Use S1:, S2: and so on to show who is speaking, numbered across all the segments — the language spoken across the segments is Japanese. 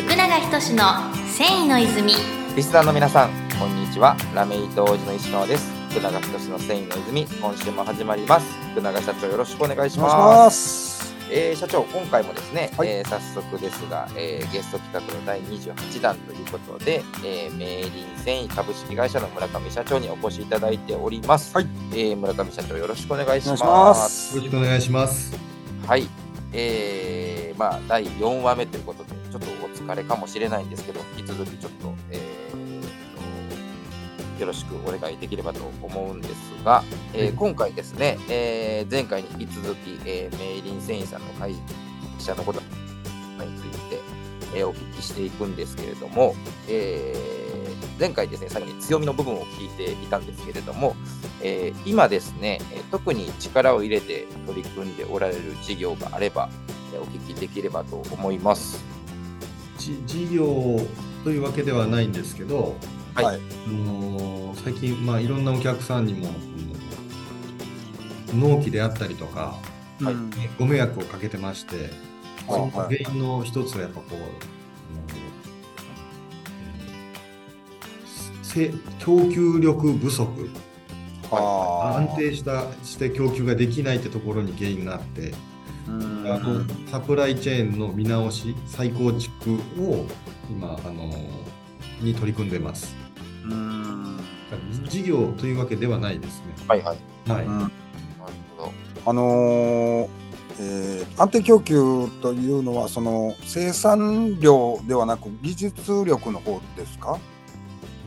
S1: 福永仁の繊維の泉
S2: リスナーの皆さん、こんにちは。ラメイト王子の石川です。福永仁の繊維の泉、今週も始まります。福永社長、よろしくお願いし
S3: お願いし
S2: ま。
S3: ますす。
S2: えー社長、今回もですね、
S3: はい
S2: えー早速ですが、えーゲスト企画の第28弾ということで、えー、メイリン繊維株式会社の村上社長にお越しいただいております。
S3: はい
S2: えー村上社長、よろしくお願いします。
S3: お願いします。
S4: よろしくお願いします。
S2: はい。えー、まあ、第4話目ということで、疲れかもしれないんですけど、引き続きちょっと、えーとよろしくお願いできればと思うんですが、えー
S4: はい
S2: 今回ですね、えー前回に引き続き、えー、メイリン繊維さんの会社のことについて、えーお聞きしていくんですけれども、えー前回ですね、最後に強みの部分を聞いていたんですけれども、えー今ですね、えー特に力を入れて取り組んでおられる事業があれば、えーお聞きできればと思います。
S4: じ事業というわけではないんですけど、
S2: はい。
S3: はい。
S4: あのー最近、まあ、いろんなお客さんにも、うん納期であったりとか、
S2: はい。
S3: うん
S4: ご迷惑をかけてまして、その
S3: はい
S4: 原因の一つはやっぱこう、あのせ供給力不足、
S3: あ
S4: 安定したして供給ができないってところに原因があって、
S3: うん
S4: あのサプライチェーンの見直し、再構築を今、あのに取り組んでます。
S3: うん
S4: 事業というわけではないですね。
S2: はいはい。
S4: はい。
S3: うん
S2: なるほど。
S3: あのーえー安定供給というのはその生産量ではなく技術力の方ですか？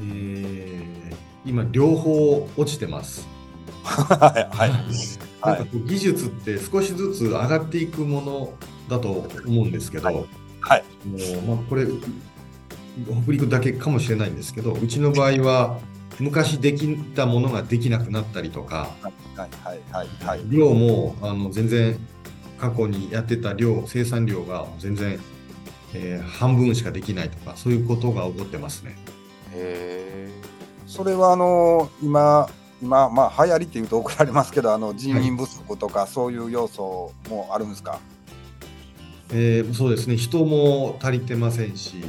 S4: えー今、両方落ちてます。
S3: はいはい
S4: なんか技術って少しずつ上がっていくものだと思うんですけど、
S3: はい。はい。
S4: もうまあ、これ、北陸だけかもしれないんですけど、うちの場合は、昔できたものができなくなったりとか、
S3: はい。はい。はい。はい。
S4: 量もあの全然過去にやってた量、生産量が全然、えー半分しかできないとか、そういうことが起こってますね。
S2: へ
S3: それはあのー今今まあ流行りっていうと怒られますけどあの人員不足とかそういう要素もあるんですか、
S4: えーそうですね、人も足りてませんし、
S3: うん。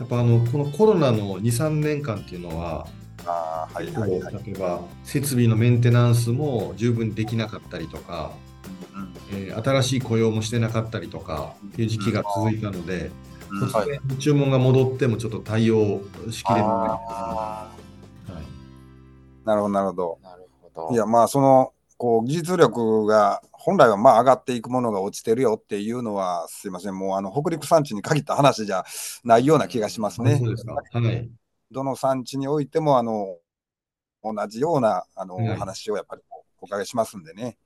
S4: やっぱあのこのコロナの2、3年間っていうのは、
S3: あーはいはいはい、
S4: 例えば設備のメンテナンスも十分できなかったりとか、
S3: うん
S4: えー新しい雇用もしてなかったりとかっていう時期が続いたので、
S3: うん。
S4: 突然注文が戻ってもちょっと対応しきれない
S3: なるほどなるほど
S2: ーなるほど。
S3: いやまあそのこう技術力が本来はまあ上がっていくものが落ちてるよっていうのはすいませんもうあの北陸山地に限った話じゃないような気がしますね
S4: そう。ですか。はい。
S3: どの産地においてもあの同じようなあの、
S4: はい
S3: お話をやっぱりお伺いしますんでね。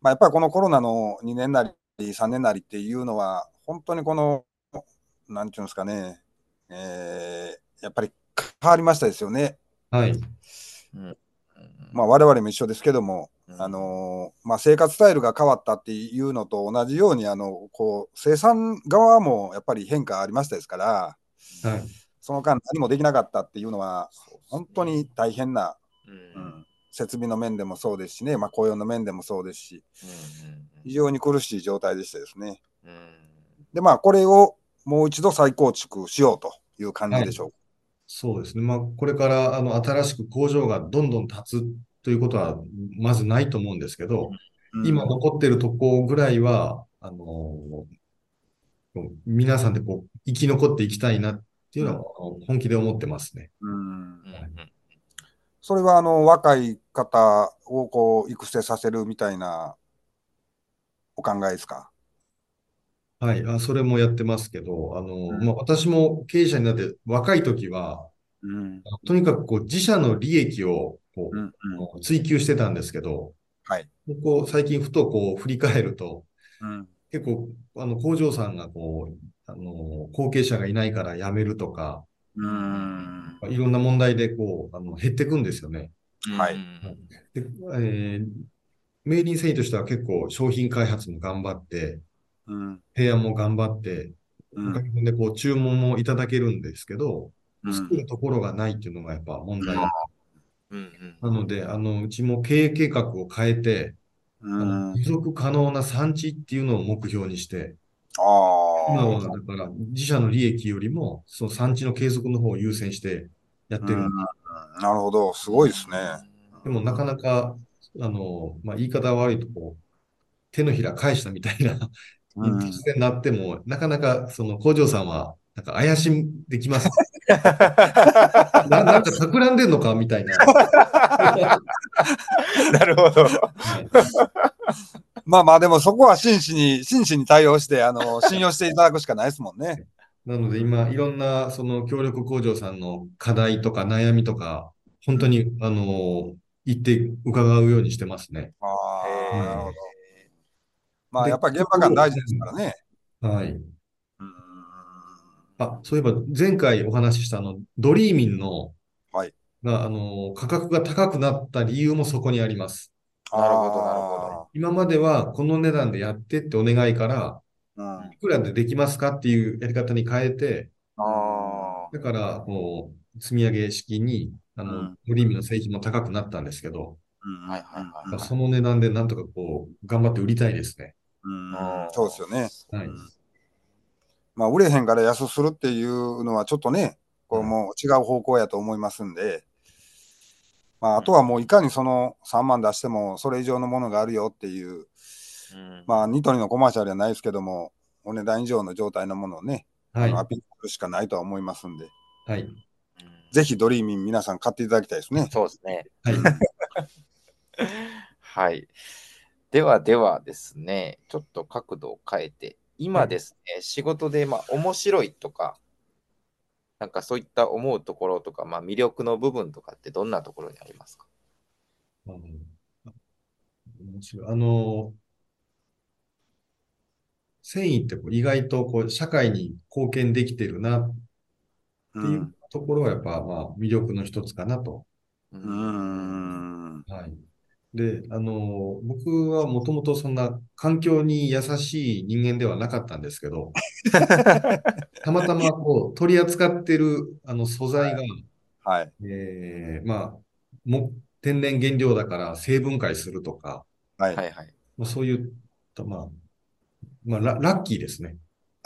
S3: まあ、やっぱりこのコロナの2年なり3年なりっていうのは本当にこのなんていうんですかね、えーやっぱり変わりましたですよね。
S4: はい。
S2: うん
S3: まあ、我々も一緒ですけども、
S2: うん
S3: あのまあ、生活スタイルが変わったっていうのと同じようにあのこう生産側もやっぱり変化ありましたですから
S4: はい。
S3: その間何もできなかったっていうのは本当に大変な、
S2: うんうん
S3: うん、設備の面でもそうですしね、まあ、雇用の面でもそうですし
S2: うん
S3: 非常に苦しい状態でしたですね。
S2: うん
S3: でまあこれをもう一度再構築しようという感じでしょう。
S4: そうですね。まあ、これからあの新しく工場がどんどん建つということはまずないと思うんですけど、
S3: うん
S4: 今残ってるとこぐらいは、あの皆さんでこう生き残っていきたいなっていうのは、本気で思ってますね。
S3: うん
S2: うん
S3: それはあの若い方をこう育成させるみたいなお考えですか？
S4: はい。あ、それもやってますけど、あの、
S3: うん。
S4: まあ、私も経営者になって若い時は、
S3: うん。
S4: とにかくこう自社の利益をこ
S3: うんうん。
S4: うあの追求してたんですけど、
S3: はい。
S4: こう最近ふとこう振り返ると、
S3: うん。
S4: 結構あの工場さんがこう、あの後継者がいないから辞めるとか、
S3: うん。
S4: いろんな問題でこうあの減っていくんですよね。
S3: はい。
S2: うん
S4: でえー、メイリン繊維としては結構商品開発も頑張って、
S3: うん
S4: 提案も頑張って、
S3: うん。
S4: おかげでこう注文もいただけるんですけど、
S3: うん。
S4: 作るところがないっていうのがやっぱ問題
S2: うん。うん。
S4: なので、あのうちも経営計画を変えて、持続可能な産地っていうのを目標にして、今
S3: ああ。
S4: はだから自社の利益よりも、その産地の継続の方を優先してやってる。
S3: うん。なるほど、すごいですね。
S4: でもなかなか、あの、まあ、言い方悪いとこう、手のひら返したみたいな、
S3: うん
S4: 突然なっても、なかなかその工場さんは、なんか怪しんできます。ななんか企んでんのかみたいな。は
S2: なるほど。
S4: い
S3: まあまあ、でもそこは真摯に、真摯に対応して、あの、信用していただくしかないですもんね。
S4: なので今、いろんなその協力工場さんの課題とか悩みとか、本当に、あの、言って伺うようにしてますね。
S3: ああ、
S4: うん
S3: なるほど。まあ、やっぱり現場感大事ですからね。
S4: はい。
S3: うん
S4: あ、そういえば前回お話ししたあの、ドリーミンの、
S3: はい
S4: が、あの、価格が高くなった理由もそこにあります。
S2: なるほどなるほ
S4: 今まではこの値段でやってってお願いから、
S3: ど。うん
S4: いくらでできますかっていうやり方に変えて、
S2: あ
S4: だから、こう、積み上げ式に、あの、
S3: うん
S4: ドリーミンの製品も高くなったんですけど、
S3: うん
S2: はいはいはい
S3: うん
S4: その値段でなんとかこう、頑張って売りたいですね。
S3: うん
S2: あ。
S3: そうですよね。
S4: はい。
S3: うんまあ、売れへんから安するっていうのはちょっとね、こうもう違う方向やと思いますんで、まあ、あとはもういかにその3万出してもそれ以上のものがあるよっていう、
S2: うん
S3: まあ、ニトリのコマーシャルじゃないですけども、お値段以上の状態のものをね、
S4: はい。
S3: アピールするしかないとは思いますんで、
S4: はい。
S2: うん
S3: ぜひドリーミン皆さん買っていただきたいですね。
S2: そうですね。
S4: はい。
S2: はい。ではではですね、ちょっと角度を変えて、今ですね、仕事でまあ面白いとか、なんかそういった思うところとか、まあ、魅力の部分とかってどんなところにありますか？
S4: あの面白い。あの、繊維ってこう意外とこう社会に貢献できてるなって
S3: う。
S4: いうんところはやっぱまあ魅力の一つかなと。
S2: う
S3: ん。
S4: はい。で、あの、僕はもともとそんな環境に優しい人間ではなかったんですけど、たまたまこう取り扱ってるあの素材が、
S3: はい。
S4: えーまあ、も天然原料だから成分解するとか、
S3: はい。
S2: はいはい。
S4: まあ、そういった、まあ、まあラ、ラッキーですね。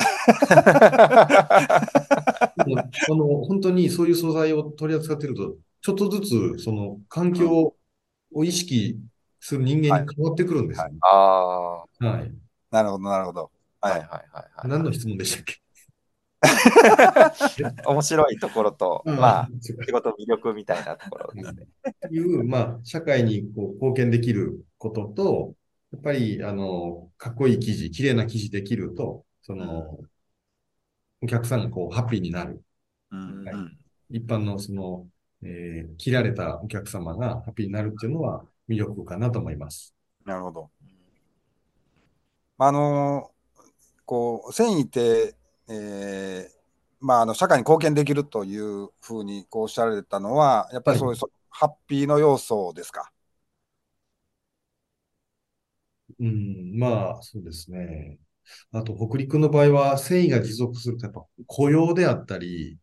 S4: でもあの本当にそういう素材を取り扱っていると、ちょっとずつその環境を意識する人間に変わってくるんですよね。
S2: ああ、は
S4: はい。
S3: なるほど、なるほど。はいい。
S2: はいはいはい。
S4: 何の質問でしたっけ？
S2: 面白いところと、まあ、仕事魅力みたいなところですね。
S4: いう、まあ、社会にこう貢献できることと、やっぱり、あの、かっこいい記事、綺麗な記事できると、その、お客さんがこう、ハッピーになる。
S3: うん
S4: はい
S3: うん
S4: 一般のその、えー切られたお客様がハッピーになるっていうのは魅力かなと思います。
S3: なるほど。まあ、あのこう繊維って、えーまあ、あの社会に貢献できるというふうにこうおっしゃられたのは、やっぱりそういう、そハッピーの要素ですか？
S4: うん、まあ、そうですね。あと、北陸の場合は、繊維が持続すると、やっぱ雇用であったり、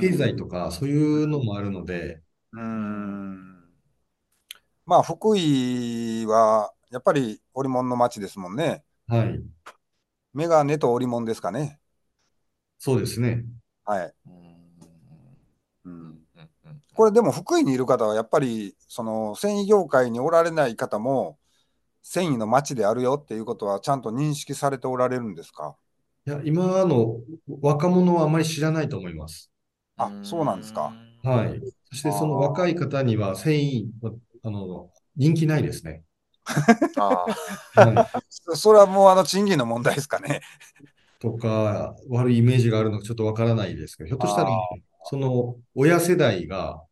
S4: 経済とか、そういうのもあるので、
S3: うんまあ、福井はやっぱり織物の町ですもんね。
S4: はい、
S3: メガネと織物ですかね。
S4: そうですね。
S3: はい。
S2: うん
S3: うん
S2: うんうん
S3: これでも福井にいる方はやっぱりその繊維業界におられない方も繊維の町であるよっていうことはちゃんと認識されておられるんですか？
S4: いや、今の若者はあまり知らないと思います。
S3: あそうなんですか。
S4: はい。そして、その若い方には繊維は、あの、人気ないですね。
S2: あ
S4: は
S3: そ それはもうあの賃金の問題ですかね。
S4: い。とか、悪いイメージがあるのかちょっとわからないですけど、ひょっとしたら
S3: あ、
S4: その親世代が。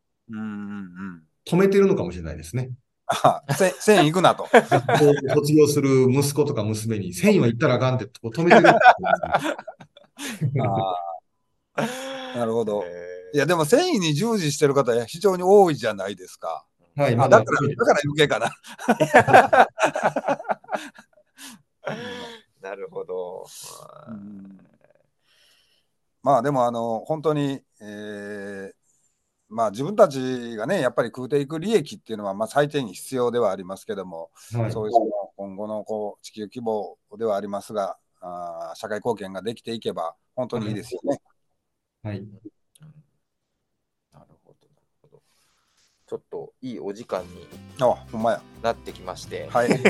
S4: 止めてるのかもしれないですね。
S3: あせ繊維行くなと。
S4: 学校を卒業する息子とか娘に、繊維は行ったらあかんって止めてる。
S3: なるほど。
S2: え
S3: いやでも繊維に従事してる方は非常に多いじゃないですか。
S4: はい、
S3: あ
S4: まだ
S3: だから、だから余計かな。
S2: なるほど。
S3: まあでもあの本当に、えーまあ自分たちがねやっぱり食うていく利益っていうのはまあ最低に必要ではありますけども、
S4: はい、
S3: そういうその今後のこう地球規模ではありますがあー社会貢献ができていけば、本当にいいですよね。
S4: はい。
S2: なるほど、なるほど。ちょっといいお時間に
S3: あ、ほんまや。
S2: なってきまして、
S3: はい。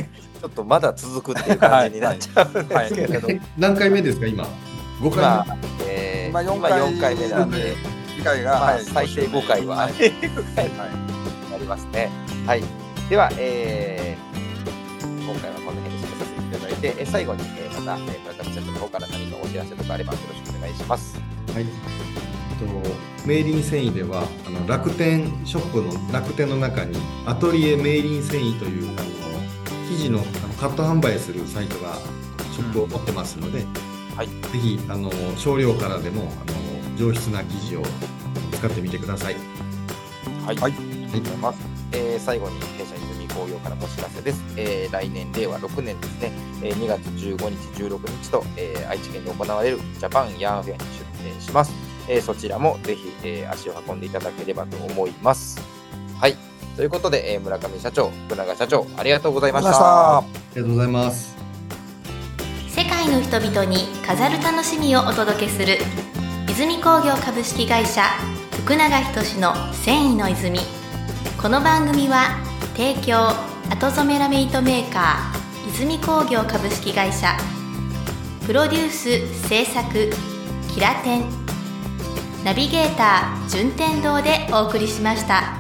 S2: ちょっとまだ続くっていう感じになっちゃうんですけれど、
S4: え何回目ですか、今？5
S2: 今
S4: 回、
S2: えー
S3: 今
S2: 今
S3: 4回
S2: 4回目なんで、
S3: 次回が、
S2: まあ、
S3: はい
S2: 最低5回は、
S3: はい。
S2: なりますね。はい。では、えー今回はこの辺で締めさせていただいて、えー最後に、えーまた、えー村上社長の方から何かお知らせとかあればよろしくお願いします。
S4: はい。えっと、メイリン繊維では、あの楽天ショップの楽天の中に、アトリエメイリン繊維という、あの生地のあのカット販売するサイトが、ショップを持ってますので、
S2: はい
S4: ぜひ、あの少量からでも、あの上質な生地を使ってみてください。
S2: はい。
S3: はい
S2: ありがとうございます。えー最後に弊社泉工業からもお知らせです。えー来年、令和6年ですね、えー2月15日、16日と、えー愛知県で行われるジャパンヤーンフェアに出展します。えーそちらもぜひ、えー足を運んでいただければと思います。はい。ということで、えー村上社長、福永社長、ありがとうございました。
S4: ありがとうございます。
S1: 世界の人々に飾る楽しみをお届けする泉工業株式会社福永仁の繊維の泉。この番組は提供後染めラメイトメーカー泉工業株式会社。プロデュース制作キラテン。ナビゲーター順天堂でお送りしました。